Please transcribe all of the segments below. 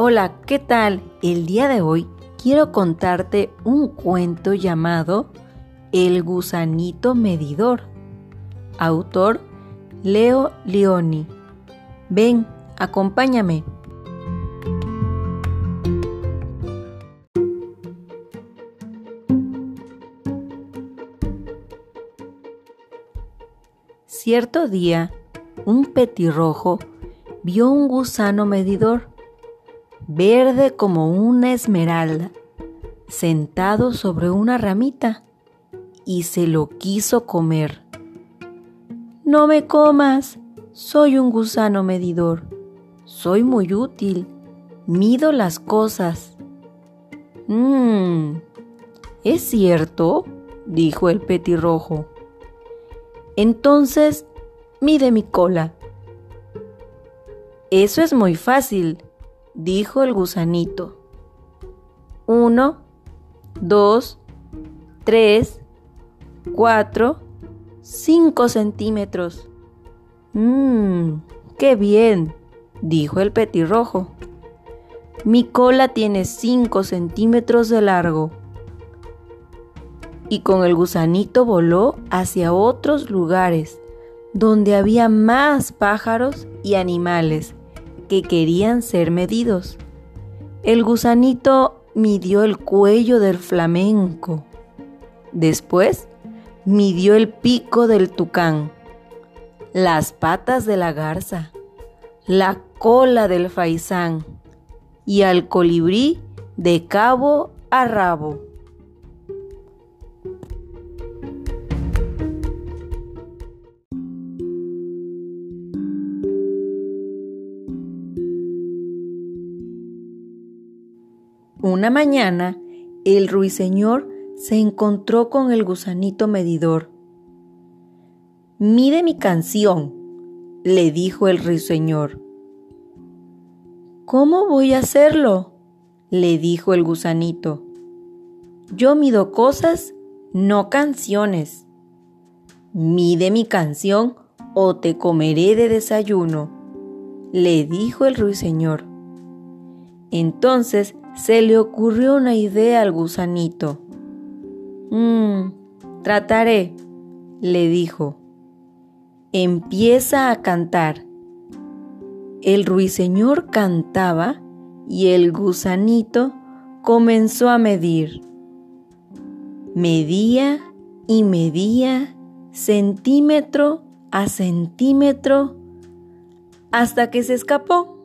Hola, ¿qué tal? El día de hoy quiero contarte un cuento llamado El gusanito medidor. Autor Leo Leoni. Ven, acompáñame. Cierto día, un petirrojo vio un gusano medidor, verde como una esmeralda, sentado sobre una ramita, y se lo quiso comer. No me comas, soy un gusano medidor, soy muy útil, mido las cosas. Mmm, ¿es cierto? dijo el petirrojo. Entonces, mide mi cola. Eso es muy fácil, dijo el gusanito. Uno, dos, tres, cuatro, cinco centímetros. Mmm, qué bien, dijo el petirrojo. Mi cola tiene cinco centímetros de largo. Y con el gusanito voló hacia otros lugares, donde había más pájaros y animales que querían ser medidos. El gusanito midió el cuello del flamenco. Después midió el pico del tucán, las patas de la garza, la cola del faisán y al colibrí de cabo a rabo. Una mañana, el ruiseñor se encontró con el gusanito medidor. Mide mi canción, le dijo el ruiseñor. ¿Cómo voy a hacerlo? le dijo el gusanito. Yo mido cosas, no canciones. Mide mi canción o te comeré de desayuno, le dijo el ruiseñor. Entonces se le ocurrió una idea al gusanito. Mmm, trataré, le dijo. Empieza a cantar. El ruiseñor cantaba y el gusanito comenzó a medir. Medía y medía centímetro a centímetro hasta que se escapó.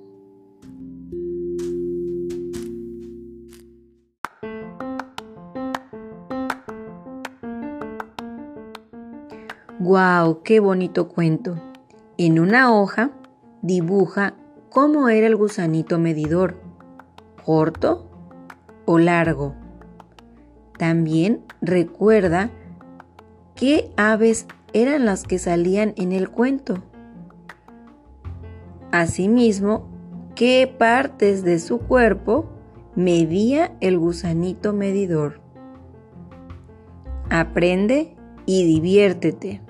¡Guau! ¡Qué bonito cuento! En una hoja dibuja cómo era el gusanito medidor, corto o largo. También recuerda qué aves eran las que salían en el cuento. Asimismo, qué partes de su cuerpo medía el gusanito medidor. Aprende y diviértete.